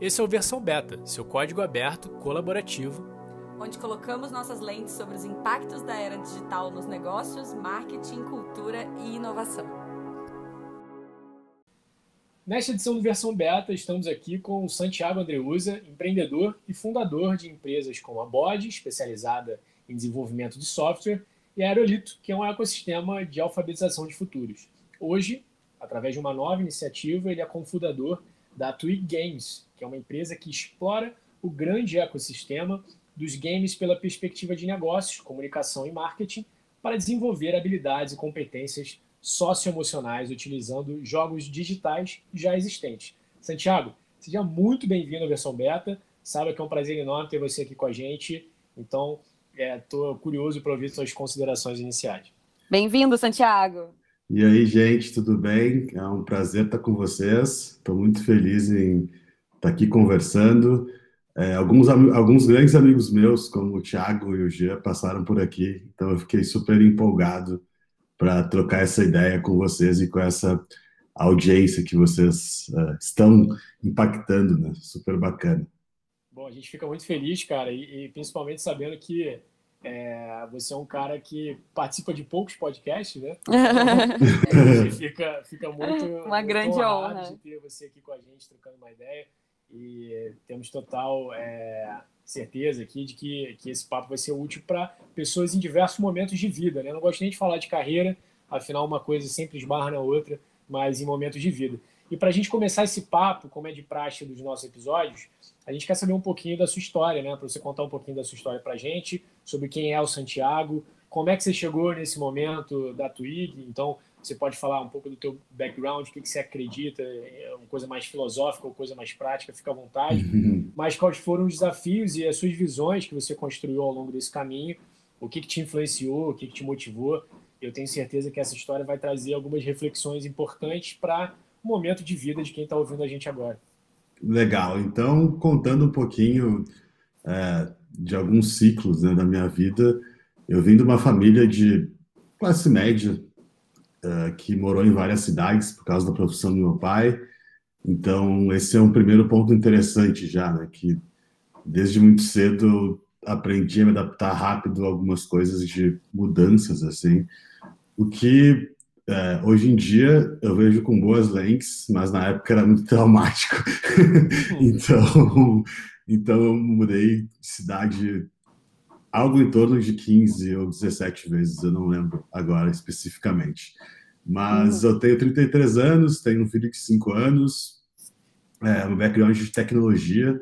Esse é o Versão Beta, seu código aberto, colaborativo, onde colocamos nossas lentes sobre os impactos da era digital nos negócios, marketing, cultura e inovação. Nesta edição do Versão Beta, estamos aqui com o Santiago Andreuza, empreendedor e fundador de empresas como a Bode, especializada em desenvolvimento de software, e a Aerolito, que é um ecossistema de alfabetização de futuros. Hoje, através de uma nova iniciativa, ele é cofundador da Twig Games, que é uma empresa que explora o grande ecossistema dos games pela perspectiva de negócios, comunicação e marketing, para desenvolver habilidades e competências socioemocionais utilizando jogos digitais já existentes. Santiago, seja muito bem-vindo à versão beta. Sabe que é um prazer enorme ter você aqui com a gente. Então, estou é, curioso para ouvir suas considerações iniciais. Bem-vindo, Santiago. E aí, gente, tudo bem? É um prazer estar com vocês. Estou muito feliz em estar aqui conversando. É, alguns, alguns grandes amigos meus, como o Thiago e o Jean, passaram por aqui, então eu fiquei super empolgado para trocar essa ideia com vocês e com essa audiência que vocês uh, estão impactando, né? Super bacana. Bom, a gente fica muito feliz, cara, e, e principalmente sabendo que é, você é um cara que participa de poucos podcasts, né? Então, fica, fica muito. Uma grande honra de ter você aqui com a gente, trocando uma ideia. E temos total é, certeza aqui de que, que esse papo vai ser útil para pessoas em diversos momentos de vida. Né? Não gosto nem de falar de carreira, afinal, uma coisa sempre esbarra na outra, mas em momentos de vida. E para a gente começar esse papo, como é de praxe dos nossos episódios, a gente quer saber um pouquinho da sua história, né? Para você contar um pouquinho da sua história para a gente, sobre quem é o Santiago, como é que você chegou nesse momento da Twig. Então, você pode falar um pouco do teu background, o que, que você acredita, é uma coisa mais filosófica ou coisa mais prática, fica à vontade. Mas quais foram os desafios e as suas visões que você construiu ao longo desse caminho? O que, que te influenciou, o que, que te motivou? Eu tenho certeza que essa história vai trazer algumas reflexões importantes para momento de vida de quem está ouvindo a gente agora. Legal. Então, contando um pouquinho é, de alguns ciclos né, da minha vida, eu vim de uma família de classe média é, que morou em várias cidades por causa da profissão do meu pai. Então, esse é um primeiro ponto interessante já, né, que desde muito cedo aprendi a me adaptar rápido a algumas coisas de mudanças, assim, o que é, hoje em dia eu vejo com boas lentes, mas na época era muito traumático. então, então eu mudei de cidade algo em torno de 15 ou 17 vezes, eu não lembro agora especificamente. Mas uhum. eu tenho 33 anos, tenho um filho de 5 anos, é, um background de tecnologia.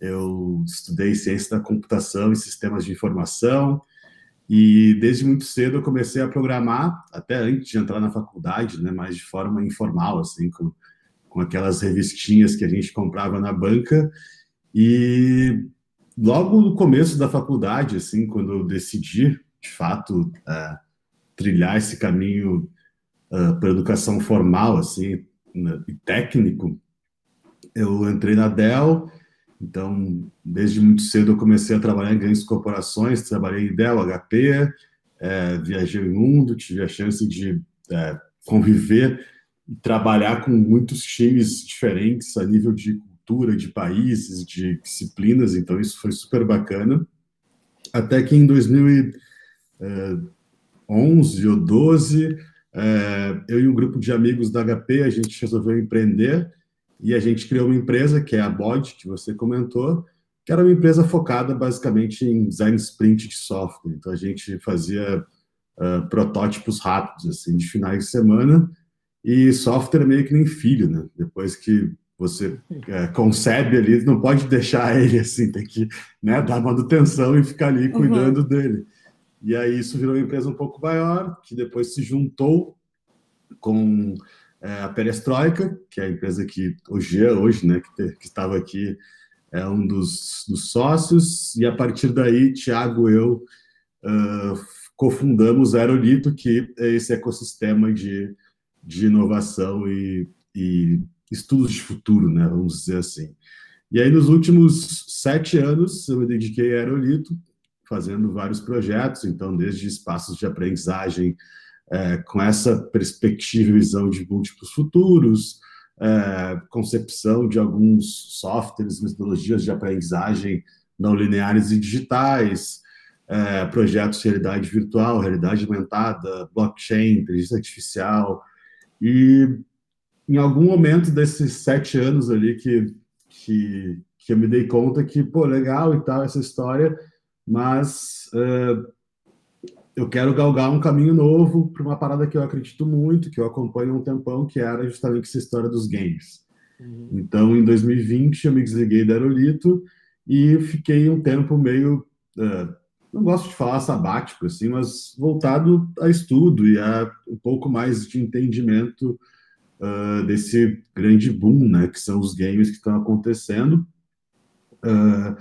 Eu estudei ciência da computação e sistemas de informação, e desde muito cedo eu comecei a programar, até antes de entrar na faculdade, né, mas de forma informal, assim, com, com aquelas revistinhas que a gente comprava na banca. E logo no começo da faculdade, assim, quando eu decidi, de fato, uh, trilhar esse caminho uh, para educação formal, assim, né, e técnico, eu entrei na Dell então, desde muito cedo eu comecei a trabalhar em grandes corporações, trabalhei em Dell, HP, é, viajei o mundo, tive a chance de é, conviver e trabalhar com muitos times diferentes a nível de cultura, de países, de disciplinas, então isso foi super bacana. Até que em 2011 ou 12, é, eu e um grupo de amigos da HP, a gente resolveu empreender e a gente criou uma empresa, que é a Bod, que você comentou, que era uma empresa focada basicamente em design sprint de software. Então a gente fazia uh, protótipos rápidos, assim, de finais de semana, e software é meio que nem filho, né? Depois que você é, concebe ali, não pode deixar ele assim, tem que né, dar manutenção e ficar ali cuidando uhum. dele. E aí isso virou uma empresa um pouco maior, que depois se juntou com é, a Perestroika, que é a empresa que Jean, hoje, né, que, que estava aqui, é um dos, dos, sócios, e a partir daí, Tiago e eu uh, cofundamos a Aerolito, que é esse ecossistema de, de inovação e, e estudos de futuro, né, vamos dizer assim. E aí, nos últimos sete anos, eu me dediquei a Aerolito, fazendo vários projetos, então, desde espaços de aprendizagem é, com essa perspectiva e visão de múltiplos futuros, é, concepção de alguns softwares, metodologias de aprendizagem não lineares e digitais, é, projetos de realidade virtual, realidade aumentada, blockchain, inteligência artificial. E em algum momento desses sete anos ali que, que, que eu me dei conta que, pô, legal e tal essa história, mas uh, eu quero galgar um caminho novo para uma parada que eu acredito muito, que eu acompanho há um tempão, que era justamente essa história dos games. Uhum. Então, em 2020, eu me desliguei da Aerolito e fiquei um tempo meio, uh, não gosto de falar sabático, assim, mas voltado a estudo e a um pouco mais de entendimento uh, desse grande boom, né, que são os games que estão acontecendo. Uh,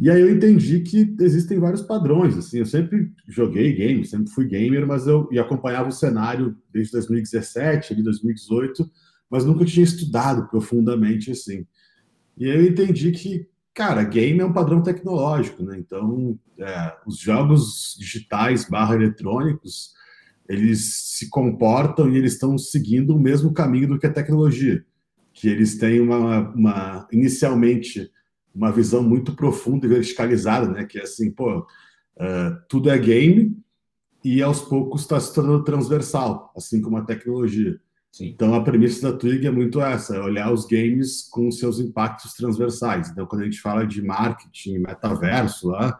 e aí eu entendi que existem vários padrões, assim, eu sempre joguei game, sempre fui gamer, mas eu e acompanhava o cenário desde 2017, ali 2018, mas nunca tinha estudado profundamente assim. E aí eu entendi que, cara, game é um padrão tecnológico, né? Então, é, os jogos digitais barra eletrônicos, eles se comportam e eles estão seguindo o mesmo caminho do que a tecnologia, que eles têm uma, uma inicialmente uma visão muito profunda e verticalizada, né? Que é assim, pô, uh, tudo é game e aos poucos está se tornando transversal, assim como a tecnologia. Sim. Então a premissa da Twig é muito essa, é olhar os games com seus impactos transversais. Então quando a gente fala de marketing, metaverso lá,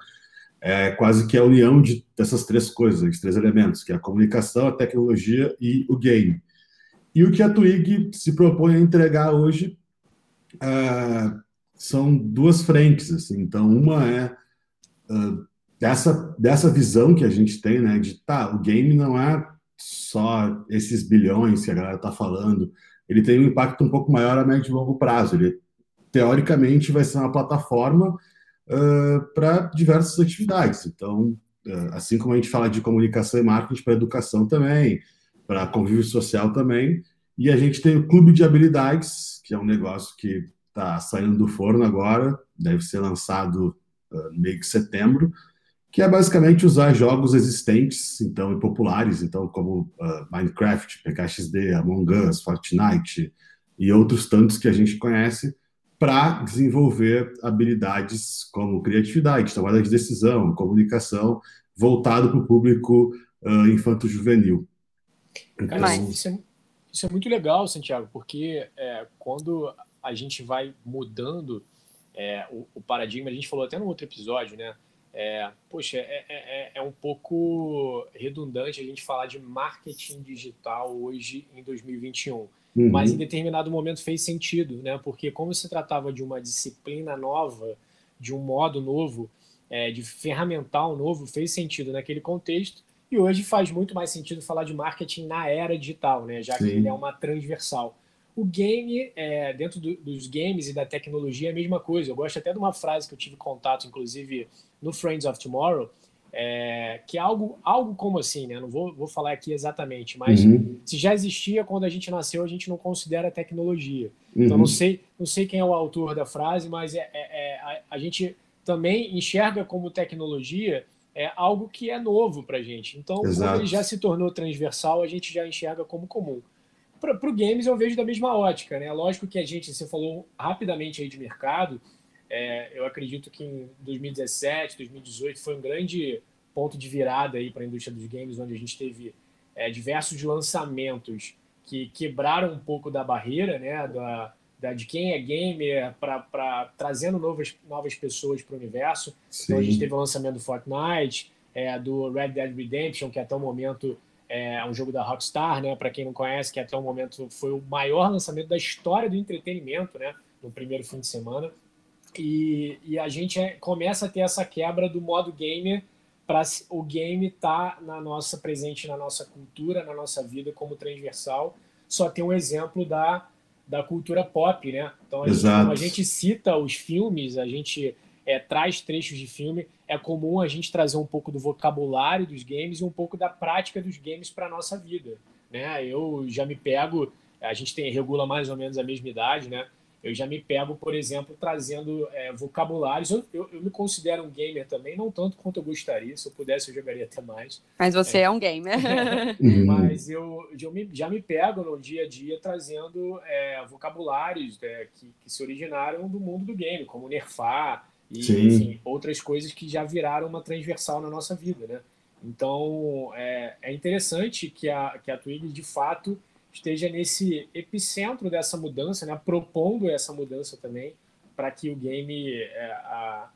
é quase que a união de, dessas três coisas, esses três elementos, que é a comunicação, a tecnologia e o game. E o que a Twig se propõe a entregar hoje uh, são duas frentes, assim. Então, uma é uh, dessa, dessa visão que a gente tem, né, de tá, o game não é só esses bilhões que a galera tá falando, ele tem um impacto um pouco maior a médio e longo prazo. Ele, teoricamente, vai ser uma plataforma uh, para diversas atividades. Então, uh, assim como a gente fala de comunicação e marketing para educação também, para convívio social também, e a gente tem o Clube de Habilidades, que é um negócio que está saindo do forno agora, deve ser lançado uh, no meio de setembro, que é basicamente usar jogos existentes, então, e populares, então, como uh, Minecraft, PKXD, Among Us, Fortnite e outros tantos que a gente conhece, para desenvolver habilidades como criatividade, tomada de decisão, comunicação, voltado para o público uh, infanto-juvenil. Então... Isso, é, isso, é, muito legal, Santiago, porque é, quando a gente vai mudando é, o, o, paradigma. A gente falou até no outro episódio, né? É, poxa, é, é, é, é, um pouco redundante a gente falar de marketing digital hoje em 2021. Uhum. Mas em determinado momento fez sentido, né? Porque como se tratava de uma disciplina nova, de um modo novo, é, de ferramental novo, fez sentido naquele contexto. E hoje faz muito mais sentido falar de marketing na era digital, né? Já Sim. que ele é uma transversal. O game, é, dentro do, dos games e da tecnologia, é a mesma coisa. Eu gosto até de uma frase que eu tive contato, inclusive, no Friends of Tomorrow, é, que é algo, algo como assim, né? Não vou, vou falar aqui exatamente, mas uhum. se já existia quando a gente nasceu, a gente não considera tecnologia. Uhum. Então, não sei, não sei quem é o autor da frase, mas é, é, é a, a, gente também enxerga como tecnologia é algo que é novo para a gente. Então, Exato. quando ele já se tornou transversal, a gente já enxerga como comum. Para o games eu vejo da mesma ótica, né? Lógico que a gente, você falou rapidamente aí de mercado, é, eu acredito que em 2017, 2018 foi um grande ponto de virada aí para a indústria dos games, onde a gente teve é, diversos lançamentos que quebraram um pouco da barreira, né? Da, da de quem é gamer para trazendo novas, novas pessoas para o universo. Sim. Então a gente teve o lançamento do Fortnite, é, do Red Dead Redemption, que até o momento é um jogo da Rockstar, né? Para quem não conhece, que até o momento foi o maior lançamento da história do entretenimento, né? No primeiro fim de semana. E, e a gente é, começa a ter essa quebra do modo gamer para o game estar tá na nossa presente na nossa cultura, na nossa vida como transversal. Só tem um exemplo da, da cultura pop, né? Então a gente, a gente cita os filmes, a gente é, traz trechos de filme, é comum a gente trazer um pouco do vocabulário dos games e um pouco da prática dos games para a nossa vida. Né? Eu já me pego, a gente tem regula mais ou menos a mesma idade, né? eu já me pego, por exemplo, trazendo é, vocabulários. Eu, eu, eu, me considero um gamer também, não tanto quanto eu gostaria. Se eu pudesse, eu jogaria até mais. Mas você é, é um gamer. Uhum. Mas eu, eu me, já me pego no dia a dia trazendo é, vocabulários é, que, que, se originaram do mundo do game, como nerfar e enfim, outras coisas que já viraram uma transversal na nossa vida, né? Então, é, é interessante que a, que a Twig, de fato, esteja nesse epicentro dessa mudança, né, propondo essa mudança também, para que o game, é, a,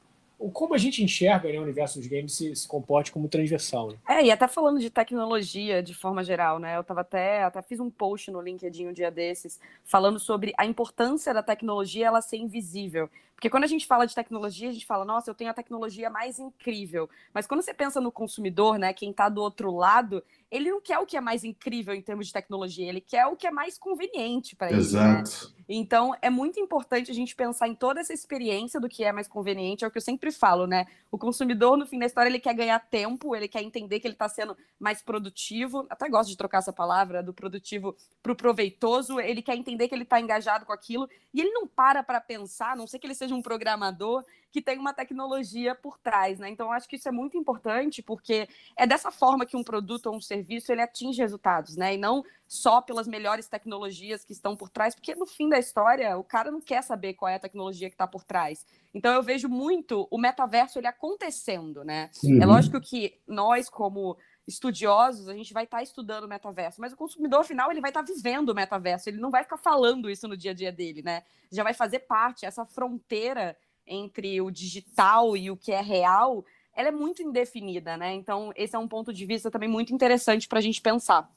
como a gente enxerga né, o universo dos games se, se comporte como transversal. Né? É, e até falando de tecnologia de forma geral, né? Eu tava até, até fiz um post no LinkedIn um dia desses, falando sobre a importância da tecnologia ela ser invisível. Porque quando a gente fala de tecnologia, a gente fala, nossa, eu tenho a tecnologia mais incrível. Mas quando você pensa no consumidor, né, quem está do outro lado, ele não quer o que é mais incrível em termos de tecnologia, ele quer o que é mais conveniente para ele. Né? Exato. Né? Então, é muito importante a gente pensar em toda essa experiência do que é mais conveniente, é o que eu sempre falo, né? O consumidor, no fim da história, ele quer ganhar tempo, ele quer entender que ele está sendo mais produtivo, até gosto de trocar essa palavra, do produtivo para o proveitoso, ele quer entender que ele está engajado com aquilo, e ele não para para pensar, a não sei que ele seja um programador, que tem uma tecnologia por trás, né? Então, acho que isso é muito importante, porque é dessa forma que um produto ou um serviço ele atinge resultados, né? E não só pelas melhores tecnologias que estão por trás, porque no fim da história o cara não quer saber qual é a tecnologia que está por trás. Então, eu vejo muito o metaverso ele acontecendo, né? É uhum. É lógico que nós, como estudiosos, a gente vai estar tá estudando o metaverso, mas o consumidor final ele vai estar tá vivendo o metaverso, ele não vai ficar falando isso no dia a dia dele, né? Já vai fazer parte, essa fronteira entre o digital e o que é real, ela é muito indefinida, né? Então, esse é um ponto de vista também muito interessante para a gente pensar.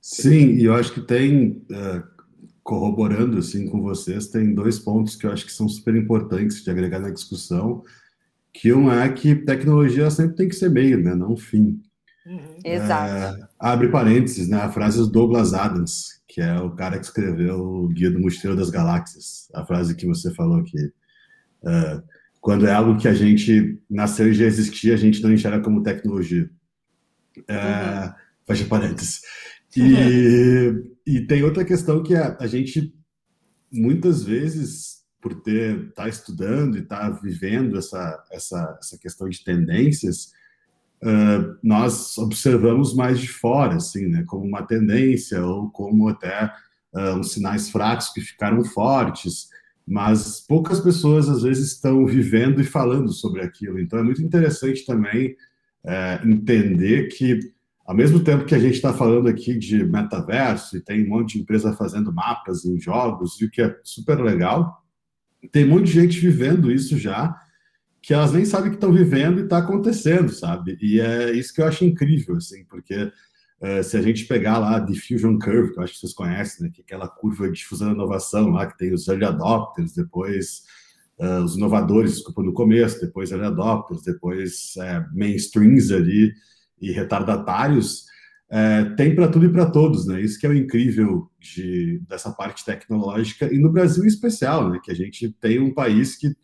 Sim, e eu acho que tem, uh, corroborando assim com vocês, tem dois pontos que eu acho que são super importantes de agregar na discussão, que um é que tecnologia sempre tem que ser meio, né? Não fim. Uhum. Exato. Uh, abre parênteses, né? A frase do Douglas Adams, que é o cara que escreveu o Guia do Mosteiro das Galáxias. A frase que você falou aqui Uh, quando é algo que a gente nasceu e já existia, a gente não enxerga como tecnologia. Uh. Fecha parênteses. E, e tem outra questão que é, a gente, muitas vezes, por ter estar tá estudando e estar tá vivendo essa, essa, essa questão de tendências, uh, nós observamos mais de fora, assim, né, como uma tendência ou como até uh, uns sinais fracos que ficaram fortes mas poucas pessoas às vezes estão vivendo e falando sobre aquilo. Então é muito interessante também é, entender que, ao mesmo tempo que a gente está falando aqui de metaverso e tem um monte de empresa fazendo mapas em jogos, e o que é super legal, tem de gente vivendo isso já, que elas nem sabem que estão vivendo e está acontecendo, sabe? E é isso que eu acho incrível, assim, porque Uh, se a gente pegar lá a Diffusion Curve, que eu acho que vocês conhecem, né, que é aquela curva de difusão e inovação lá, que tem os early adopters, depois uh, os inovadores, desculpa, no começo, depois early adopters, depois uh, mainstreams ali e retardatários, é, tem para tudo e para todos, né? Isso que é o incrível de, dessa parte tecnológica, e no Brasil em especial, né? Que a gente tem um país que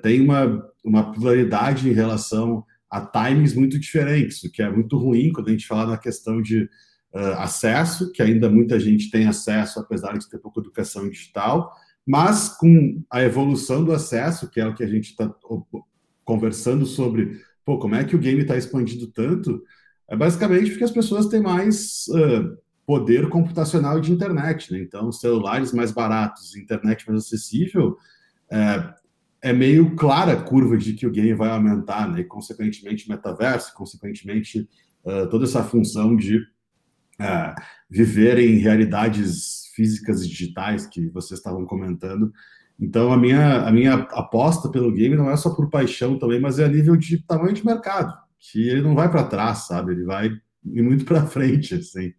tem uma, uma pluralidade em relação a times muito diferentes, o que é muito ruim quando a gente fala na questão de uh, acesso, que ainda muita gente tem acesso, apesar de ter pouca educação digital, mas com a evolução do acesso, que é o que a gente está conversando sobre, pô, como é que o game está expandindo tanto, é basicamente porque as pessoas têm mais uh, poder computacional de internet, né? Então, celulares mais baratos, internet mais acessível, uh, é meio clara a curva de que o game vai aumentar, né? E, consequentemente, metaverso, consequentemente, uh, toda essa função de uh, viver em realidades físicas e digitais que vocês estavam comentando. Então, a minha, a minha aposta pelo game não é só por paixão também, mas é a nível de tamanho de mercado, que ele não vai para trás, sabe? Ele vai muito para frente, assim.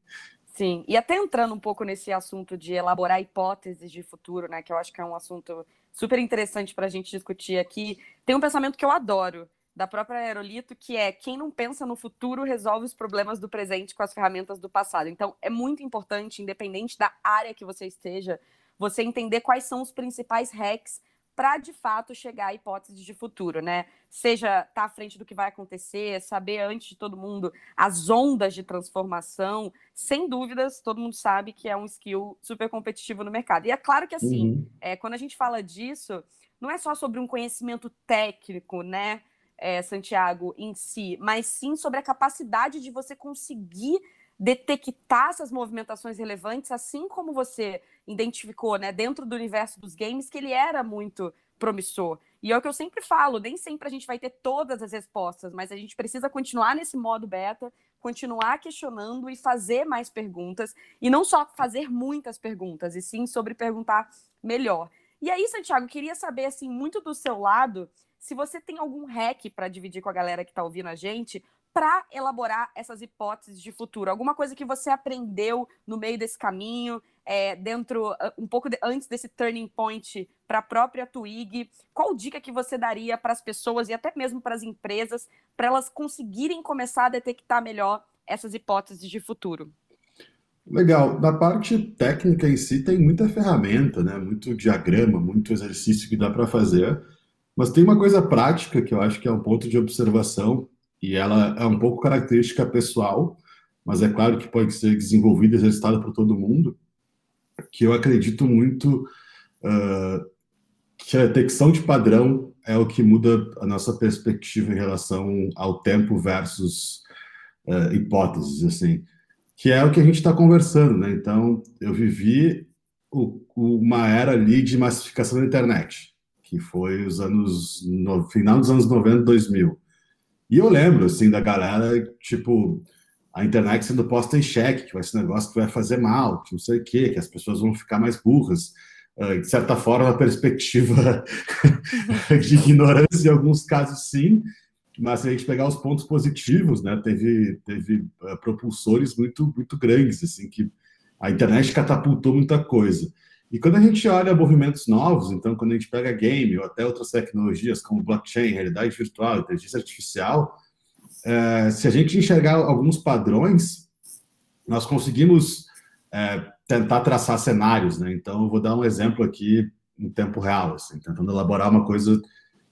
Sim, e até entrando um pouco nesse assunto de elaborar hipóteses de futuro, né, que eu acho que é um assunto super interessante para a gente discutir aqui, tem um pensamento que eu adoro, da própria Aerolito, que é quem não pensa no futuro resolve os problemas do presente com as ferramentas do passado. Então, é muito importante, independente da área que você esteja, você entender quais são os principais hacks para de fato chegar a hipóteses de futuro, né? Seja estar tá à frente do que vai acontecer, saber antes de todo mundo as ondas de transformação, sem dúvidas, todo mundo sabe que é um skill super competitivo no mercado. E é claro que assim, uhum. é, quando a gente fala disso, não é só sobre um conhecimento técnico, né? É, Santiago, em si, mas sim sobre a capacidade de você conseguir detectar essas movimentações relevantes, assim como você identificou, né, dentro do universo dos games, que ele era muito promissor. E é o que eu sempre falo, nem sempre a gente vai ter todas as respostas, mas a gente precisa continuar nesse modo beta, continuar questionando e fazer mais perguntas, e não só fazer muitas perguntas, e sim sobre perguntar melhor. E aí, Santiago, queria saber, assim, muito do seu lado, se você tem algum hack para dividir com a galera que está ouvindo a gente, para elaborar essas hipóteses de futuro? Alguma coisa que você aprendeu no meio desse caminho, é, dentro, ah, um pouco de, antes desse turning point para a própria Twig? Qual dica que você daria para as pessoas e até mesmo para as empresas, para elas conseguirem começar a detectar melhor essas hipóteses de futuro? Legal. Na parte técnica em si, tem muita ferramenta, né? muito diagrama, muito exercício que dá para fazer. Mas tem uma coisa prática que eu acho que é um ponto de observação e ela é um pouco característica pessoal, mas é claro que pode ser desenvolvida e exercitada por todo mundo, que eu acredito muito uh, que a detecção de padrão é o que muda a nossa perspectiva em relação ao tempo versus uh, hipóteses, assim, que é o que a gente está conversando, né? Então, eu vivi o, uma era ali de massificação da internet, que foi os anos no final dos anos 90, 2000 e eu lembro, assim, da galera, tipo, a internet sendo posta em xeque, que vai um negócio que vai fazer mal, que não sei o quê, que as pessoas vão ficar mais burras. Uh, de certa forma, uma perspectiva de ignorância em alguns casos, sim, mas se a gente pegar os pontos positivos, né, teve, teve uh, propulsores muito, muito grandes, assim, que a internet catapultou muita coisa. E quando a gente olha movimentos novos, então quando a gente pega game ou até outras tecnologias como blockchain, realidade virtual, inteligência artificial, é, se a gente enxergar alguns padrões, nós conseguimos é, tentar traçar cenários, né? Então eu vou dar um exemplo aqui em tempo real, assim, tentando elaborar uma coisa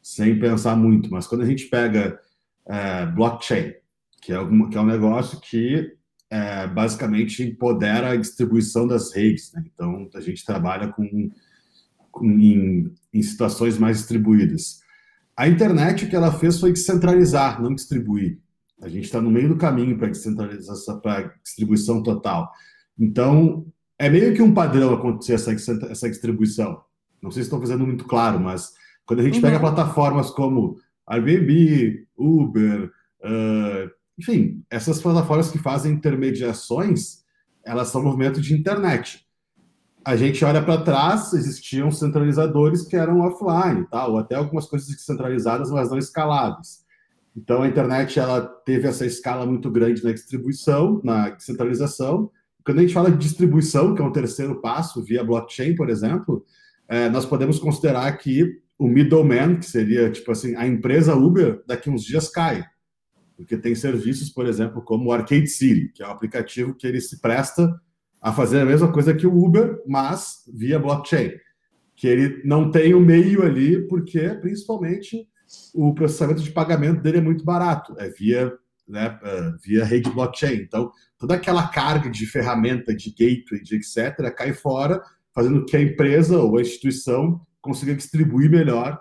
sem pensar muito. Mas quando a gente pega é, blockchain, que é, alguma, que é um negócio que é, basicamente empodera a distribuição das redes. Né? Então, a gente trabalha com, com em, em, situações mais distribuídas. A internet, o que ela fez foi descentralizar, não distribuir. A gente está no meio do caminho para descentralização, para distribuição total. Então, é meio que um padrão acontecer essa, essa distribuição. Não sei se estou fazendo muito claro, mas quando a gente uhum. pega plataformas como Airbnb, Uber, uh, enfim, essas plataformas que fazem intermediações, elas são movimento de internet. A gente olha para trás, existiam centralizadores que eram offline, tá? ou até algumas coisas centralizadas, mas não escaláveis. Então, a internet ela teve essa escala muito grande na distribuição, na descentralização. Quando a gente fala de distribuição, que é um terceiro passo, via blockchain, por exemplo, é, nós podemos considerar que o middleman, que seria tipo assim, a empresa Uber, daqui uns dias cai porque tem serviços, por exemplo, como o Arcade City, que é um aplicativo que ele se presta a fazer a mesma coisa que o Uber, mas via blockchain, que ele não tem o meio ali, porque principalmente o processamento de pagamento dele é muito barato, é via, né, é, via rede blockchain. Então, toda aquela carga de ferramenta, de gateway, de etc., cai fora, fazendo que a empresa ou a instituição consiga distribuir melhor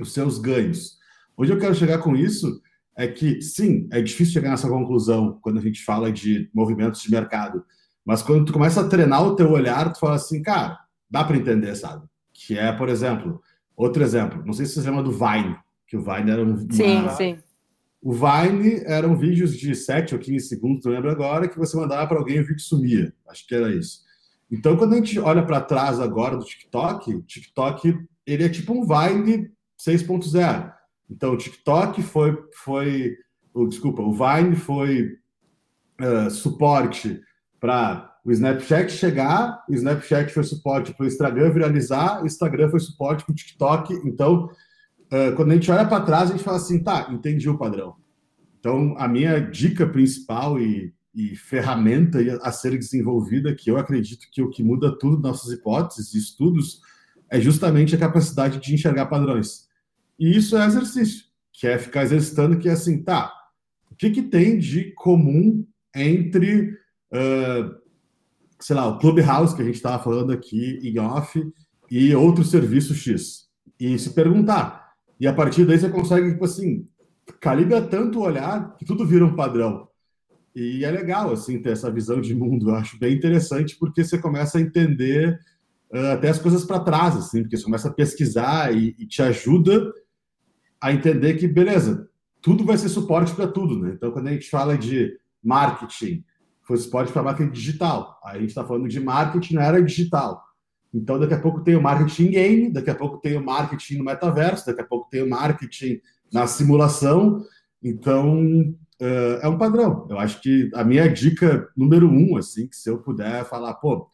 os seus ganhos. Onde eu quero chegar com isso é que, sim, é difícil chegar nessa conclusão quando a gente fala de movimentos de mercado. Mas quando tu começa a treinar o teu olhar, tu fala assim, cara, dá para entender, sabe? Que é, por exemplo, outro exemplo, não sei se você lembra do Vine, que o Vine era um... Sim, uma... sim. O Vine eram vídeos de 7 ou 15 segundos, não lembro agora, que você mandava para alguém e o vídeo sumia. Acho que era isso. Então, quando a gente olha para trás agora do TikTok, o TikTok ele é tipo um Vine 6.0 então, o TikTok foi, foi oh, desculpa, o Vine foi uh, suporte para o Snapchat chegar, o Snapchat foi suporte para o Instagram viralizar, o Instagram foi suporte para o TikTok. Então, uh, quando a gente olha para trás, a gente fala assim, tá, entendi o padrão. Então, a minha dica principal e, e ferramenta a ser desenvolvida, que eu acredito que o que muda tudo nossas hipóteses e estudos é justamente a capacidade de enxergar padrões. E isso é exercício, que é ficar exercitando, que é assim, tá, o que, que tem de comum entre, uh, sei lá, o Clubhouse, que a gente estava falando aqui em off, e outro serviço X? E se perguntar. E a partir daí você consegue, tipo assim, calibra tanto o olhar que tudo vira um padrão. E é legal, assim, ter essa visão de mundo. Eu acho bem interessante, porque você começa a entender uh, até as coisas para trás, assim, porque você começa a pesquisar e, e, te ajuda a entender que, beleza, tudo vai ser suporte para tudo, né? Então, quando a gente fala de marketing, foi suporte para marketing digital. Aí a gente está falando de marketing na era digital. Então, daqui a pouco tem o marketing game, daqui a pouco tem o marketing no metaverso, daqui a pouco tem o marketing na simulação. Então, uh, é um padrão. Eu acho que a minha dica número um, assim, que se eu puder falar, pô,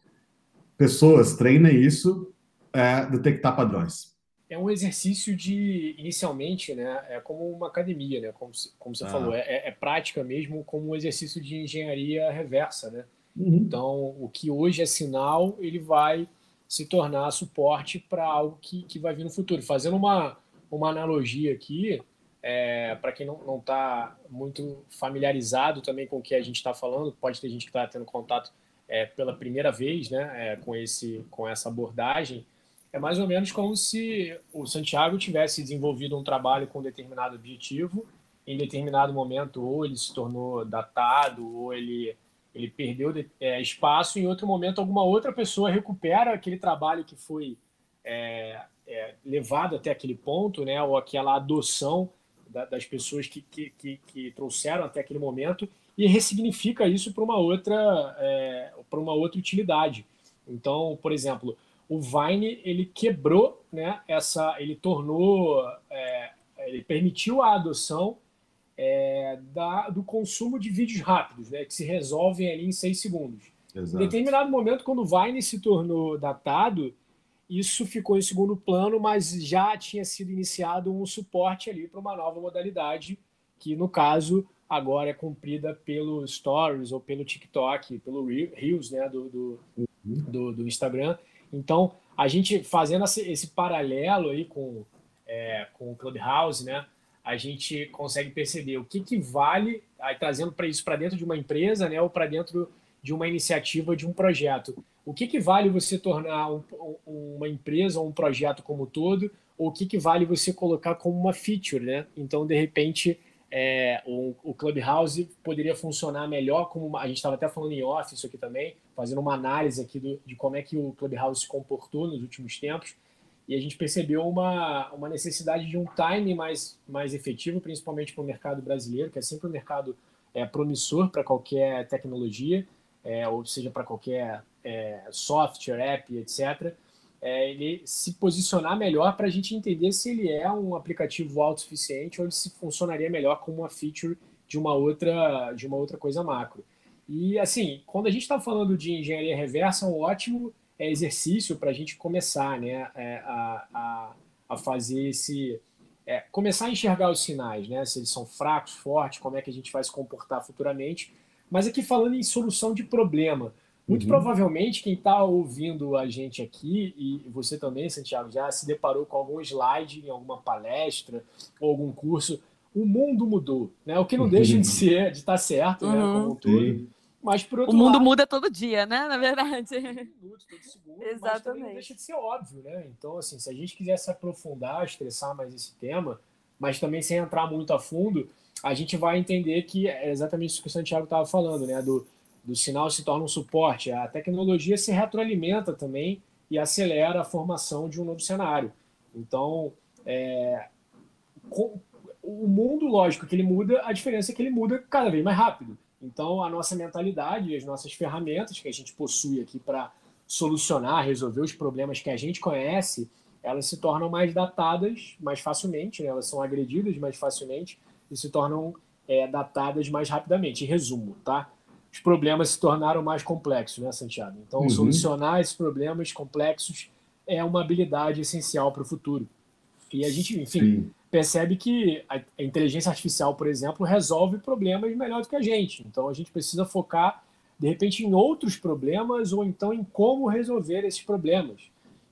pessoas treinem isso, é detectar padrões. É um exercício de, inicialmente, né, é como uma academia, né, como, como você ah. falou, é, é, prática mesmo como um exercício de engenharia reversa, né. Uhum. Então, o que hoje é sinal, ele vai se tornar suporte para algo que, que vai vir no futuro. Fazendo uma, uma analogia aqui, é, para quem não está muito familiarizado também com o que a gente está falando, pode ter gente que está tendo contato é, pela primeira vez né, é, com, esse, com essa abordagem, é mais ou menos como se o Santiago tivesse desenvolvido um trabalho com um determinado objetivo, em determinado momento ou ele se tornou datado, ou ele, ele perdeu é, espaço, em outro momento alguma outra pessoa recupera aquele trabalho que foi é, é, levado até aquele ponto, né, ou aquela adoção da, das pessoas que, que, que, que, trouxeram até aquele momento. E ressignifica isso para uma outra é, para uma outra utilidade. Então, por exemplo, o Vine ele quebrou, né, essa, ele tornou, é, ele permitiu a adoção é, da, do consumo de vídeos rápidos, né, que se resolvem ali em seis segundos. Exato. Em determinado momento, quando o Vine se tornou datado, isso ficou em segundo plano, mas já tinha sido iniciado um suporte ali para uma nova modalidade, que no caso agora é cumprida pelo Stories ou pelo TikTok, pelo Reels né, do, do, uhum. do, do Instagram. Então, a gente fazendo esse, paralelo aí com, é, com o Clubhouse, né, a gente consegue perceber o que, que vale, aí, trazendo para isso para dentro de uma empresa né, ou para dentro de uma iniciativa, de um projeto o que, que vale você tornar um, uma empresa ou um projeto como todo, ou o que, que vale você colocar como uma feature, né? Então, de repente, é, o, o, Clubhouse poderia funcionar melhor, como a gente estava até falando em off isso aqui também, fazendo uma análise aqui do, de como é que o Clubhouse se comportou nos últimos tempos, e a gente percebeu uma, uma necessidade de um time mais, mais efetivo, principalmente para o mercado brasileiro, que é sempre um mercado é, promissor para qualquer tecnologia, é, ou seja, para qualquer é, software, app, etc., é, ele se posicionar melhor para a gente entender se ele é um aplicativo autossuficiente ou se funcionaria melhor como uma feature de uma outra, de uma outra coisa macro. E assim, quando a gente está falando de engenharia reversa, um ótimo é, exercício para a gente começar né, é, a, a, a, fazer esse. É, começar a enxergar os sinais, né? Se eles são fracos, fortes, como é que a gente vai se comportar futuramente. Mas aqui falando em solução de problema. Muito uhum. provavelmente quem está ouvindo a gente aqui, e você também, Santiago, já se deparou com algum slide em alguma palestra ou algum curso. O mundo mudou, né? O que não deixa de ser, de estar tá certo, uhum. né? Como um todo. Mas por outro o mundo lado, muda todo dia, né? Na verdade. Todo todo segundo, Exatamente. Mas também não deixa de ser óbvio, né? Então, assim, se a gente quiser se aprofundar, estressar mais esse tema, mas também sem entrar muito a fundo, a gente vai entender que é exatamente isso que o Santiago estava falando, né? Do, do sinal se torna um suporte. A tecnologia se retroalimenta também e acelera a formação de um novo cenário. Então, é, com, o mundo, lógico que ele muda, a diferença é que ele muda cada vez mais rápido. Então, a nossa mentalidade e as nossas ferramentas que a gente possui aqui para solucionar, resolver os problemas que a gente conhece, elas se tornam mais datadas mais facilmente, né? elas são agredidas mais facilmente e se tornam é, datadas mais rapidamente. Em resumo, tá? Os problemas se tornaram mais complexos, né, Santiago? Então, uhum. solucionar esses problemas complexos é uma habilidade essencial para o futuro. E a gente, enfim, Sim. percebe que a, inteligência artificial, por exemplo, resolve problemas melhor do que a gente. Então, a gente precisa focar, de repente, em outros problemas ou então em como resolver esses problemas.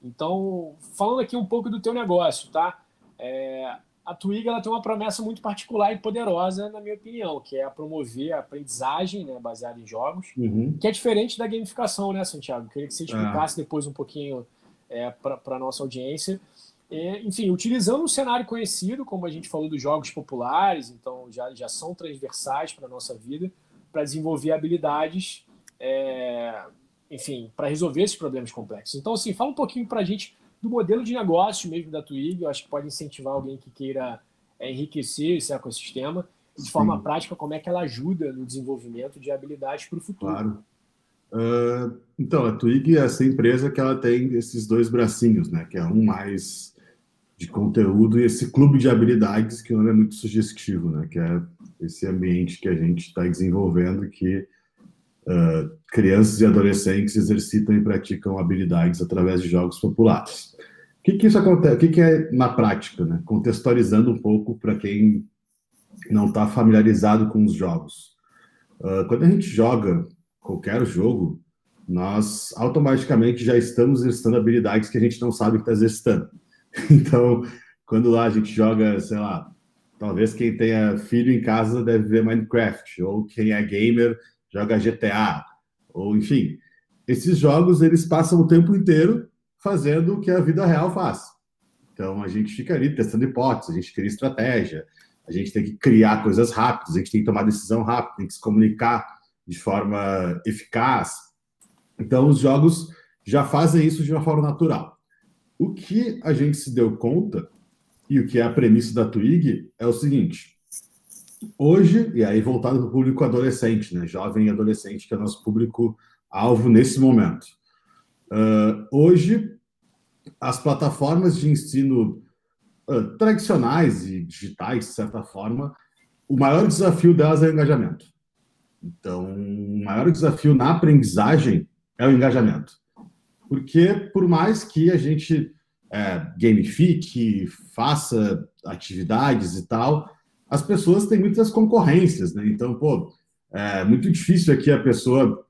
Então, falando aqui um pouco do teu negócio, tá? É, a Twig ela tem uma promessa muito particular e poderosa, na minha opinião, que é a promover a aprendizagem né, baseada em jogos, uhum. que é diferente da gamificação, né, Santiago? Queria que você explicasse é. depois um pouquinho é, para a nossa audiência. enfim, utilizando um cenário conhecido, como a gente falou dos jogos populares, então já, já são transversais para a nossa vida, para desenvolver habilidades, é, enfim, para resolver esses problemas complexos. Então, assim, fala um pouquinho para a gente do modelo de negócio mesmo da Twig. Eu acho que pode incentivar alguém que queira é, enriquecer esse ecossistema. De Sim. forma prática, como é que ela ajuda no desenvolvimento de habilidades para o futuro. Claro. Uh, então, a Twig é essa empresa que ela tem esses dois bracinhos, né? Que é um mais de conteúdo e esse clube de habilidades que não é muito sugestivo, né? Que é esse ambiente que a gente está desenvolvendo que uh, crianças e adolescentes exercitam e praticam habilidades através de jogos populares. O que, que isso acontece? O que, que é na prática, né? Contextualizando um pouco para quem não está familiarizado com os jogos. Uh, quando a gente joga qualquer jogo, nós automaticamente já estamos exercitando habilidades que a gente não sabe que está exercitando. Então, quando lá a gente joga, sei lá, talvez quem tenha filho em casa deve ver Minecraft, ou quem é gamer joga GTA, ou enfim. Esses jogos, eles passam o tempo inteiro fazendo o que a vida real faz. Então, a gente fica ali testando hipóteses, a gente cria estratégia, a gente tem que criar coisas rápidas, a gente tem que tomar decisão rápida, tem que se comunicar de forma eficaz. Então, os jogos já fazem isso de uma forma natural. O que a gente se deu conta, e o que é a premissa da Twig, é o seguinte: Hoje, e aí voltado para o público adolescente, né? jovem e adolescente, que é nosso público-alvo nesse momento. Uh, hoje, as plataformas de ensino uh, tradicionais e digitais, de certa forma, o maior desafio delas é o engajamento. Então, o maior desafio na aprendizagem é o engajamento. Porque, por mais que a gente é, gamifique, faça atividades e tal, as pessoas têm muitas concorrências, né? Então, pô, é muito difícil aqui a pessoa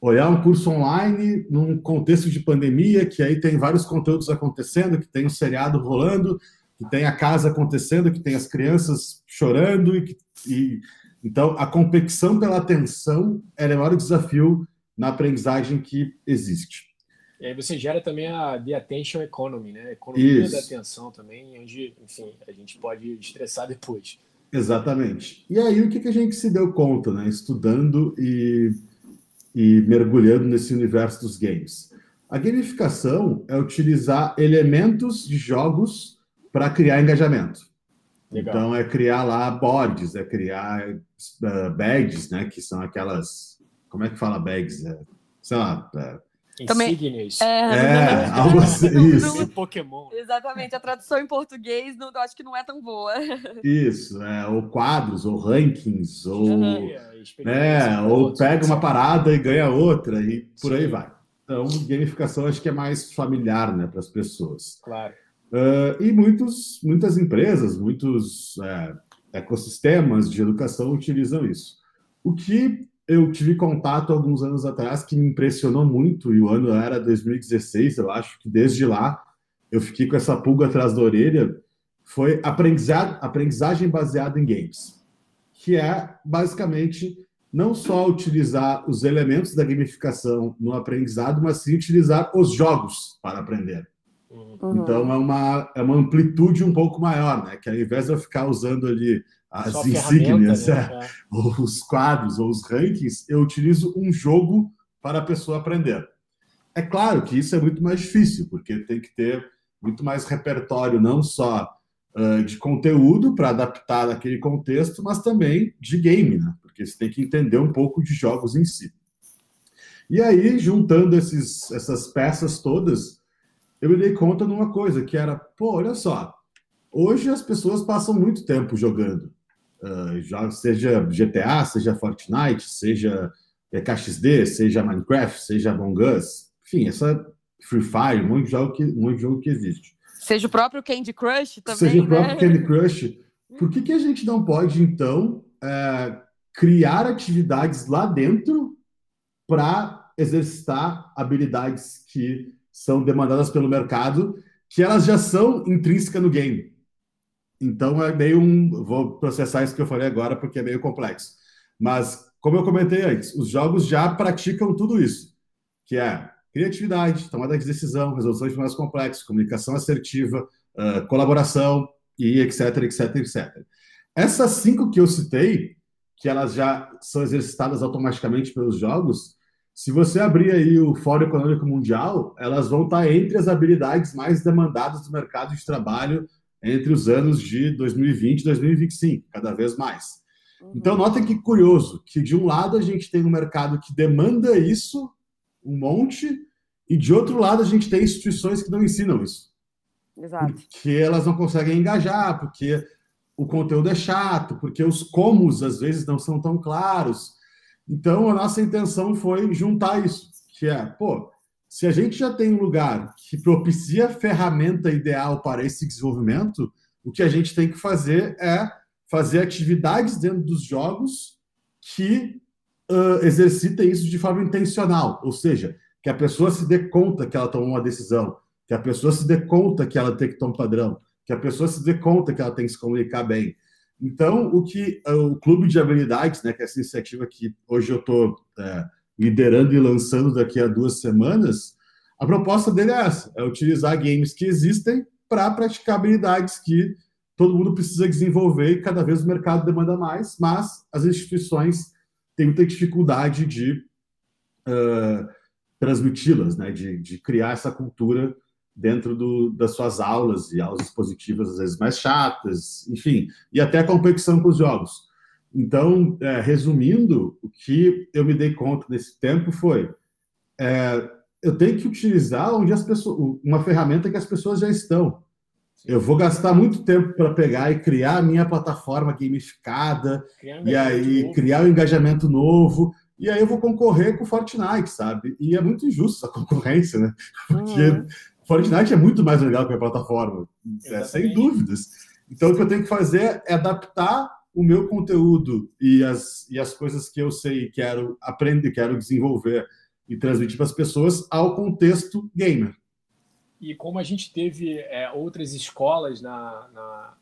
olhar um curso online num contexto de pandemia, que aí tem vários conteúdos acontecendo, que tem um seriado rolando, que tem a casa acontecendo, que tem as crianças chorando e, e então a competição pela atenção é o maior desafio na aprendizagem que existe. E aí você gera também a The Attention Economy, né? Economia Isso. da atenção também, onde, enfim, a gente pode estressar depois. Exatamente. E aí, o que, que a gente se deu conta, né? Estudando e, e mergulhando nesse universo dos games. A gamificação é utilizar elementos de jogos para criar engajamento. Legal. Então, é criar lá boards, é criar uh, bags, né? Que são aquelas. Como é que fala bags? É, sei lá, é, também, Insígnias. É, é algo assim. Isso. Pokémon. Exatamente. A tradução em português não, acho que não é tão boa. Isso, é, ou quadros, ou rankings, ou, uhum. né, ou pega uma parada e ganha outra, e por Sim. aí vai. Então, gamificação acho que é mais familiar né, para as pessoas. Claro. Uh, e muitos, muitas empresas, muitos é, ecossistemas de educação utilizam isso. O que eu tive contato alguns anos atrás que me impressionou muito, e o ano era 2016, eu acho que desde lá eu fiquei com essa pulga atrás da orelha, foi aprendizagem baseada em games, que é basicamente não só utilizar os elementos da gamificação no aprendizado, mas sim utilizar os jogos para aprender. Uhum. Então é uma, é uma amplitude um pouco maior, né? Que ao invés de eu ficar usando ali as Só insígnias, né? é, ou os quadros, ou os rankings, eu utilizo um jogo para a pessoa aprender. É claro que isso é muito mais difícil, porque tem que ter muito mais repertório, não só uh, de conteúdo para adaptar naquele contexto, mas também de game, né? porque você tem que entender um pouco de jogos em si. E aí, juntando esses, essas peças todas, eu me dei conta de uma coisa, que era, pô, olha só, hoje as pessoas passam muito tempo jogando. Uh, seja GTA, seja Fortnite, seja KXD, seja Minecraft, seja Among Us, enfim, essa Free Fire, de jogo que, de jogo que existe. Seja o próprio Candy Crush também. Seja o próprio né? Candy Crush. Por que, que a gente não pode, então, é, criar atividades lá dentro para exercitar habilidades que são demandadas pelo mercado, que elas já são intrínsecas no game. Então é meio um. Vou processar isso que eu falei agora, porque é meio complexo. Mas, como eu comentei antes, os jogos já praticam tudo isso, que é criatividade, tomada de decisão, resolução de problemas complexos, comunicação assertiva, uh, colaboração e etc, etc, etc. Essas cinco que eu citei, que elas já são exercitadas automaticamente pelos jogos, se você abrir aí o Fórum Econômico Mundial, elas vão estar entre as habilidades mais demandadas do mercado de trabalho entre os anos de 2020 e 2025, cada vez mais. Uhum. Então, notem que curioso, que de um lado a gente tem um mercado que demanda isso, um monte, e de outro lado a gente tem instituições que não ensinam isso. Exato. Porque elas não conseguem engajar, porque o conteúdo é chato, porque os comos às vezes não são tão claros. Então, a nossa intenção foi juntar isso, que é, pô, se a gente já tem um lugar que propicia a ferramenta ideal para esse desenvolvimento, o que a gente tem que fazer é fazer atividades dentro dos jogos que uh, exercitem isso de forma intencional, ou seja, que a pessoa se dê conta que ela tomou uma decisão, que a pessoa se dê conta que ela tem que ter um padrão, que a pessoa se dê conta que ela tem que se comunicar bem. Então, o que uh, o Clube de Habilidades, né, que é essa iniciativa que hoje eu estou liderando e lançando daqui a duas semanas, a proposta dele é essa: é utilizar games que existem para praticar habilidades que todo mundo precisa desenvolver e cada vez o mercado demanda mais, mas as instituições têm muita dificuldade de uh, transmiti-las, né, de, de, criar essa cultura dentro do, das suas aulas e aulas expositivas às vezes mais chatas, enfim, e até a competição com os jogos. Então, é, resumindo, o que eu me dei conta nesse tempo foi é, eu tenho que utilizar onde as pessoas, uma ferramenta que as pessoas já estão. Eu vou gastar muito tempo para pegar e criar a minha plataforma gamificada e aí novo. criar um engajamento novo. E aí eu vou concorrer com o Fortnite, sabe? E é muito injusto essa concorrência, né? Porque uhum. Fortnite é muito mais legal que a plataforma, é, sem dúvidas. Então o que eu tenho que fazer é adaptar o meu conteúdo e as, e as coisas que eu sei e quero aprender, quero desenvolver e transmitir para as pessoas ao contexto gamer. E como a gente teve é, outras escolas na, na,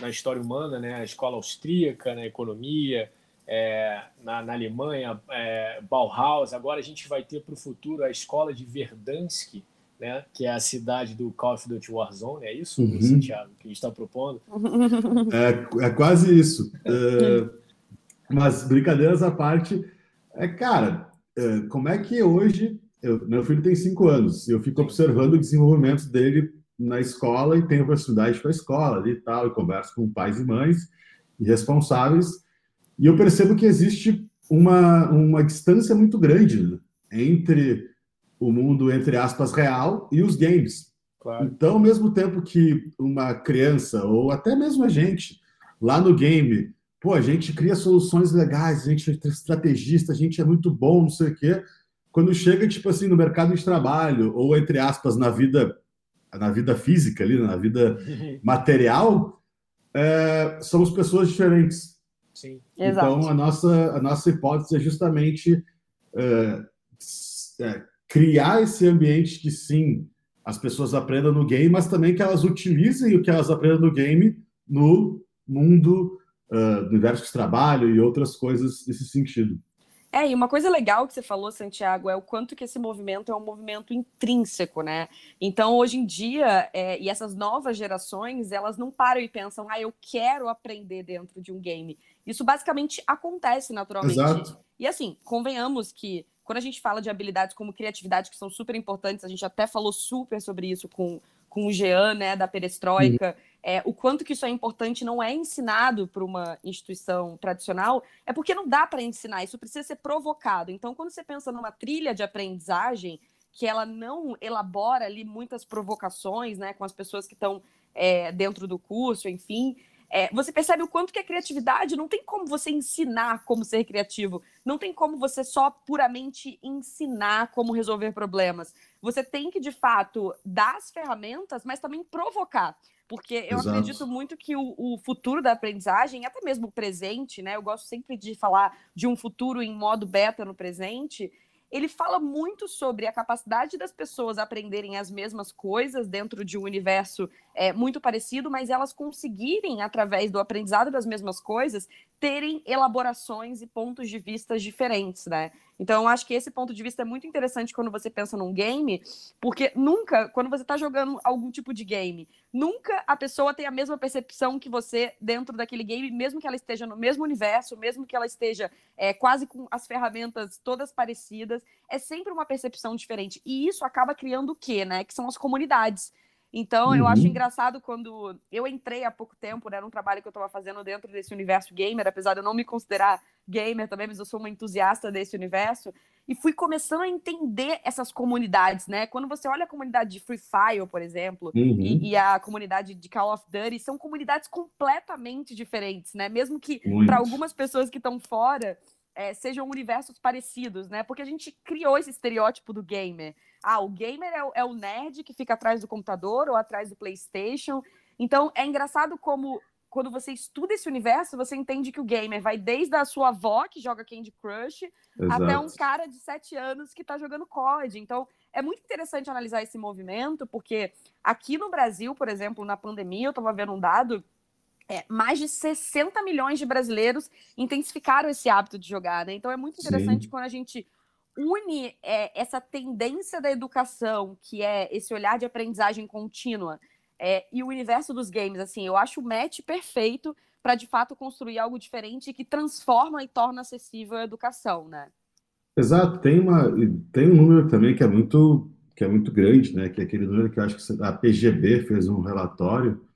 na, história humana, né? a escola austríaca na economia, é, na, na, Alemanha, é, Bauhaus, agora a gente vai ter para o futuro a escola de Verdansk, né? que é a cidade do Call of Duty Warzone, é isso, uhum. Santiago, que a gente está propondo? É, é quase isso. É, mas brincadeiras à parte, é, cara, é, como é que hoje. Eu, meu filho tem cinco anos, eu fico observando o desenvolvimento dele na escola e tenho proximidade com a escola e tal, e converso com pais e mães e responsáveis, e eu percebo que existe uma, uma distância muito grande entre o mundo, entre aspas, real e os games. Claro. Então, ao mesmo tempo que uma criança, ou até mesmo a gente, lá no game, pô, a gente cria soluções legais, a gente é estrategista, a gente é muito bom, não sei o quê. Quando chega, tipo assim, no mercado de trabalho, ou entre aspas, na vida, na vida física ali, na vida material, é, somos pessoas diferentes. Sim. Então, a nossa, a nossa hipótese é justamente é, é, criar esse ambiente que sim, as pessoas aprendam no game, mas também que elas utilizem o que elas aprendem no game no mundo uh, do universo de trabalho e outras coisas nesse sentido. É, e uma coisa legal que você falou, Santiago, é o quanto que esse movimento é um movimento intrínseco, né? Então, hoje em dia, é, e essas novas gerações, elas não param e pensam, ah, eu quero aprender dentro de um game. Isso basicamente acontece naturalmente. Exato. E assim, convenhamos que quando a gente fala de habilidades como criatividade, que são super importantes, a gente até falou super sobre isso com, com o Jean, né, da perestroika, uhum. é, o quanto que isso é importante não é ensinado por uma instituição tradicional, é porque não dá para ensinar, isso precisa ser provocado. Então, quando você pensa numa trilha de aprendizagem, que ela não elabora ali muitas provocações, né, com as pessoas que estão é, dentro do curso, enfim, é, você percebe o quanto que a criatividade não tem como você ensinar como ser criativo, não tem como você só puramente ensinar como resolver problemas. Você tem que, de fato, dar as ferramentas, mas também provocar. Porque eu Exato. acredito muito que o, o, futuro da aprendizagem, até mesmo o presente, né? Eu gosto sempre de falar de um futuro em modo beta no presente, ele fala muito sobre a capacidade das pessoas aprenderem as mesmas coisas dentro de um universo é, muito parecido, mas elas conseguirem, através do aprendizado das mesmas coisas, terem elaborações e pontos de vista diferentes, né? Então, eu acho que esse ponto de vista é muito interessante quando você pensa num game, porque nunca, quando você está jogando algum tipo de game, nunca a pessoa tem a mesma percepção que você dentro daquele game, mesmo que ela esteja no mesmo universo, mesmo que ela esteja é, quase com as ferramentas todas parecidas, é sempre uma percepção diferente. E isso acaba criando o quê, né? Que são as comunidades. Então, uhum. eu acho uhum. engraçado quando eu entrei há pouco tempo, né, num trabalho que eu estava fazendo dentro desse universo gamer, apesar de eu não me considerar gamer também, mas eu sou uma entusiasta desse universo, e fui começando a entender essas comunidades, né? Quando você olha a comunidade de Free Fire, por exemplo, uhum. e, e, a comunidade de Call of Duty, são comunidades completamente diferentes, né? Mesmo que para algumas pessoas que estão fora, é, sejam universos parecidos, né? Porque a gente criou esse estereótipo do gamer. Ah, o gamer é o, é o nerd que fica atrás do computador ou atrás do PlayStation. Então, é engraçado como quando você estuda esse universo, você entende que o gamer vai desde a sua avó, que joga Candy Crush, Exato. até um cara de 7 anos que está jogando COD. Então, é muito interessante analisar esse movimento, porque aqui no Brasil, por exemplo, na pandemia, eu estava vendo um dado é, mais de 60 milhões de brasileiros intensificaram esse hábito de jogar, né? Então é muito interessante Sim. quando a gente une é, essa tendência da educação, que é esse olhar de aprendizagem contínua, é, e o universo dos games. Assim, eu acho o match perfeito para de fato construir algo diferente que transforma e torna acessível a educação, né? Exato. Tem uma tem um número também que é muito que é muito grande, né? Que é aquele número que eu acho que a PGB fez um relatório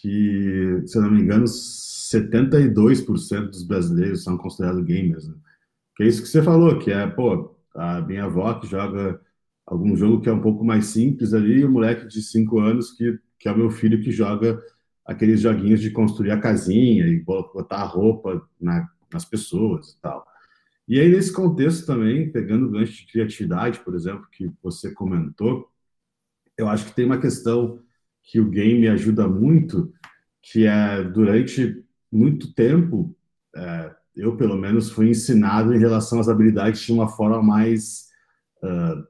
que, se eu não me engano, 72% dos brasileiros são considerados gamers. Né? Que é isso que você falou, que é, pô, a minha avó que joga algum jogo que é um pouco mais simples ali, e o moleque de 5 anos que, que é o meu filho que joga aqueles joguinhos de construir a casinha e botar a roupa na, nas pessoas e tal. E aí, nesse contexto também, pegando o gancho de criatividade, por exemplo, que você comentou, eu acho que tem uma questão que o game ajuda muito, que é durante muito tempo, é, eu pelo menos fui ensinado em relação às habilidades de uma forma mais, uh,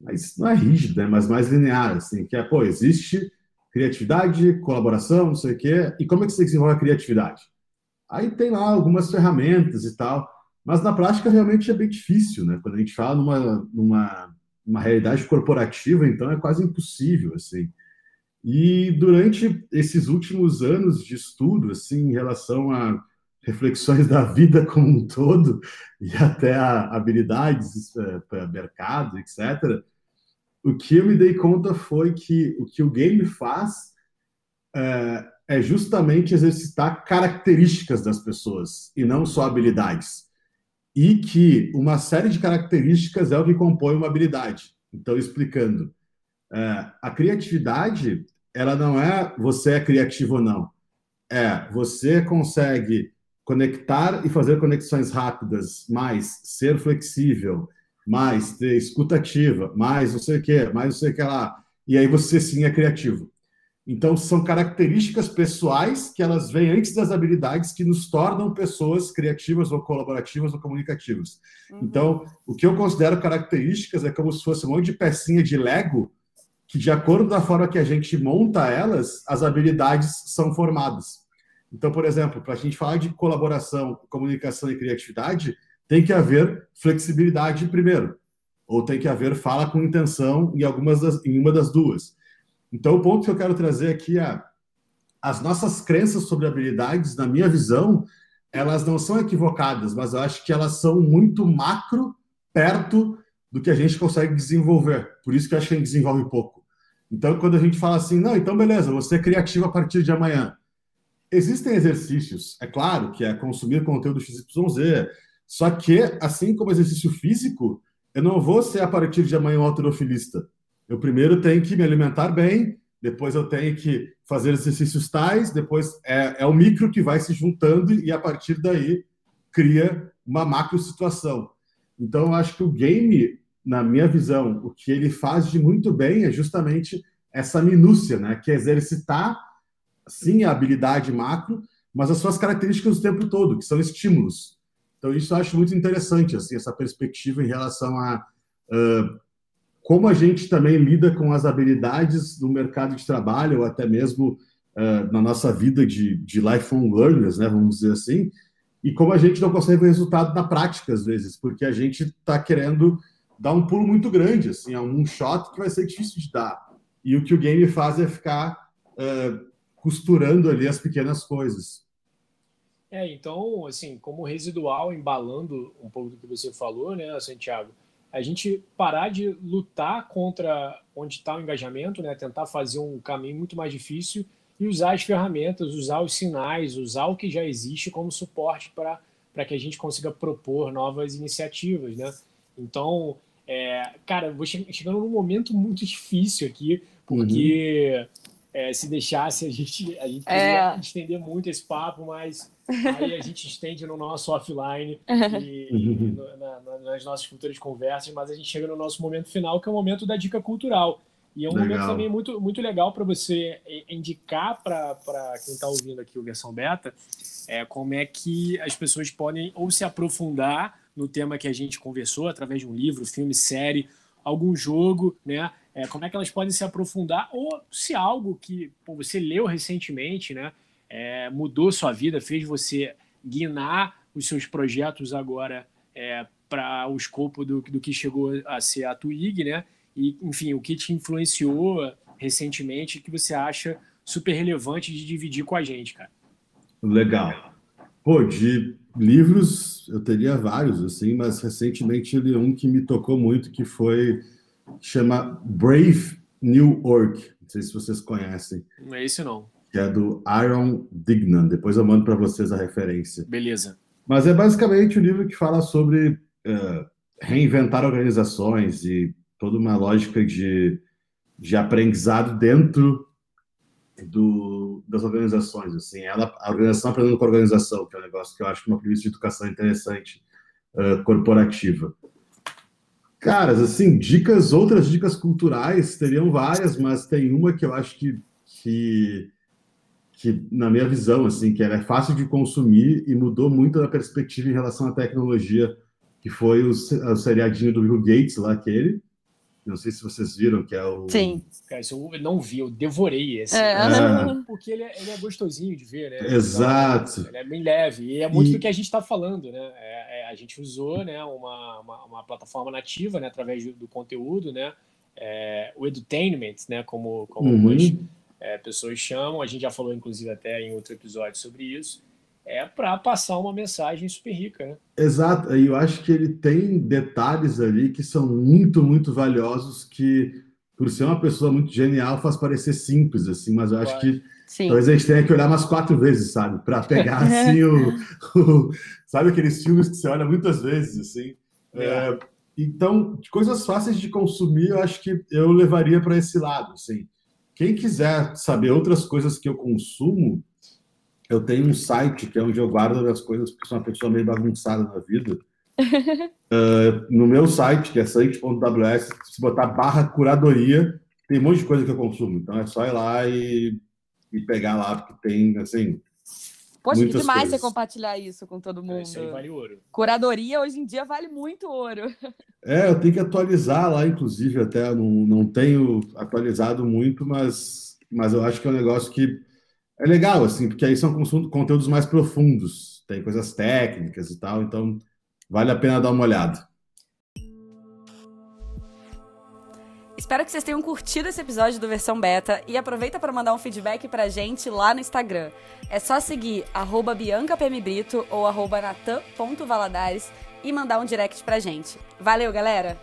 mais não é rígida, né, mas mais linear, assim, que é, pô, existe criatividade, colaboração, não sei o quê, e como é que você desenvolve a criatividade? Aí tem lá algumas ferramentas e tal, mas na prática realmente é bem difícil, né? Quando a gente fala numa, numa, numa realidade corporativa, então é quase impossível, assim. E durante esses últimos anos de estudo, assim, em relação a reflexões da vida como um todo e até habilidades é, para mercado, etc., o que eu me dei conta foi que o que o game faz é, é justamente exercitar características das pessoas e não só habilidades. E que uma série de características é o que compõe uma habilidade. Então, explicando, é, a criatividade, ela não é você é criativo ou não. É, você consegue conectar e fazer conexões rápidas, mais ser flexível, mais ter escuta ativa, mais não sei o que, mais não sei o que lá. E aí você sim é criativo. Então, são características pessoais que elas vêm antes das habilidades que nos tornam pessoas criativas ou colaborativas ou comunicativas. Uhum. Então, o que eu considero características é como se fosse um monte de pecinha de Lego que, de acordo da forma que a gente monta elas, as habilidades são formadas. Então, por exemplo, para a gente falar de colaboração, comunicação e criatividade, tem que haver flexibilidade primeiro, ou tem que haver fala com intenção em algumas das, em uma das duas. Então, o ponto que eu quero trazer aqui é as nossas crenças sobre habilidades, na minha visão, elas não são equivocadas, mas eu acho que elas são muito macro perto do que a gente consegue desenvolver. Por isso que eu acho que a gente desenvolve pouco. Então, quando a gente fala assim, não, então beleza, você é criativo a partir de amanhã. Existem exercícios, é claro, que é consumir conteúdo XYZ, só que, assim como exercício físico, eu não vou ser a partir de amanhã um alterofilista. Eu primeiro tenho que me alimentar bem, depois eu tenho que fazer exercícios tais, depois é, é o micro que vai se juntando e a partir daí cria uma macro situação. Então, eu acho que o game, na minha visão, o que ele faz de muito bem é justamente essa minúcia, né? Que é exercitar, sim, a habilidade macro, mas as suas características o tempo todo, que são estímulos. Então, isso eu acho muito interessante, assim, essa perspectiva em relação a uh, como a gente também lida com as habilidades do mercado de trabalho, ou até mesmo uh, na nossa vida de, de lifelong learners, né, vamos dizer assim, e como a gente não consegue ver resultado na prática, às vezes, porque a gente está querendo dar um pulo muito grande, assim, é um shot que vai ser difícil de dar. E o que o game faz é ficar uh, costurando ali as pequenas coisas. É, então, assim, como residual, embalando um pouco do que você falou, né, Santiago, a gente parar de lutar contra onde está o engajamento, né, tentar fazer um caminho muito mais difícil e usar as ferramentas, usar os sinais, usar o que já existe como suporte para que a gente consiga propor novas iniciativas, né? Então, é, cara, vou che chegando num momento muito difícil aqui, porque uhum. é, se deixasse a gente, a gente é. estender muito esse papo, mas Aí a gente estende no nosso offline e, e na, na, nas nossas futuras conversas, mas a gente chega no nosso momento final, que é o momento da dica cultural. E é um legal. momento também muito, muito legal para você indicar para quem está ouvindo aqui o versão beta é, como é que as pessoas podem ou se aprofundar no tema que a gente conversou, através de um livro, filme, série, algum jogo, né? É, como é que elas podem se aprofundar, ou se algo que pô, você leu recentemente, né? é, mudou sua vida, fez você guinar os seus projetos agora é, para o escopo do, do que chegou a ser a Twig, né? E, enfim, o que te influenciou recentemente que você acha super relevante de dividir com a gente, cara. Legal. Pô, de livros eu teria vários, assim, mas recentemente li um que me tocou muito, que foi chama Brave New York. Não sei se vocês conhecem. Não é esse não que é do Aaron Dignan. Depois eu mando para vocês a referência. Beleza. Mas é basicamente um livro que fala sobre uh, reinventar organizações e toda uma lógica de, de aprendizado dentro do, das organizações. Assim, ela, a organização aprendendo com a organização, que é um negócio que eu acho uma premissa de educação interessante uh, corporativa. Caras, assim, dicas, outras dicas culturais teriam várias, mas tem uma que eu acho que, que que, na minha visão, assim, que ela é fácil de consumir e mudou muito a perspectiva em relação à tecnologia, que foi o, o seriadinho do Bill Gates lá, aquele. Não sei se vocês viram, que é o. Sim. Cara, isso eu não vi, eu devorei esse. É. é. Porque ele é, ele é, gostosinho de ver, né? Exato. Ele é bem leve. E é muito e... do que a gente está falando, né? É, é, a gente usou né, uma, uma, uma, plataforma nativa, né, através do, do conteúdo, né? É, o edutainment, né? Como, como uhum é, pessoas chamam, a gente já falou inclusive até em outro episódio sobre isso, é para passar uma mensagem super rica, né? Exato, e eu acho que ele tem detalhes ali que são muito, muito valiosos que, por ser uma pessoa muito genial, faz parecer simples, assim, mas eu acho que Sim. talvez a gente tenha que olhar umas quatro vezes, sabe? Para pegar, assim, o, o, Sabe aqueles filmes que você olha muitas vezes, assim? É. É, então, coisas fáceis de consumir, eu acho que eu levaria para esse lado, assim. Quem quiser saber outras coisas que eu consumo, eu tenho um site que é onde eu guardo as coisas, porque sou uma pessoa meio bagunçada na vida. uh, no meu site, que é site.ws, se botar barra curadoria, tem um monte de coisa que eu consumo. Então é só ir lá e, e pegar lá, porque tem, assim, Poxa, que demais coisas. você compartilhar isso com todo mundo. É, isso aí vale ouro. Curadoria hoje em dia vale muito ouro. É, eu tenho que atualizar lá, inclusive, até não, não tenho atualizado muito, mas, mas eu acho que é um negócio que é legal, assim, porque aí são conteúdos mais profundos, tem coisas técnicas e tal, então vale a pena dar uma olhada. Espero que vocês tenham curtido esse episódio do Versão Beta e aproveita para mandar um feedback pra gente lá no Instagram. É só seguir biancapmbrito ou natan.valadares e mandar um direct pra gente. Valeu, galera!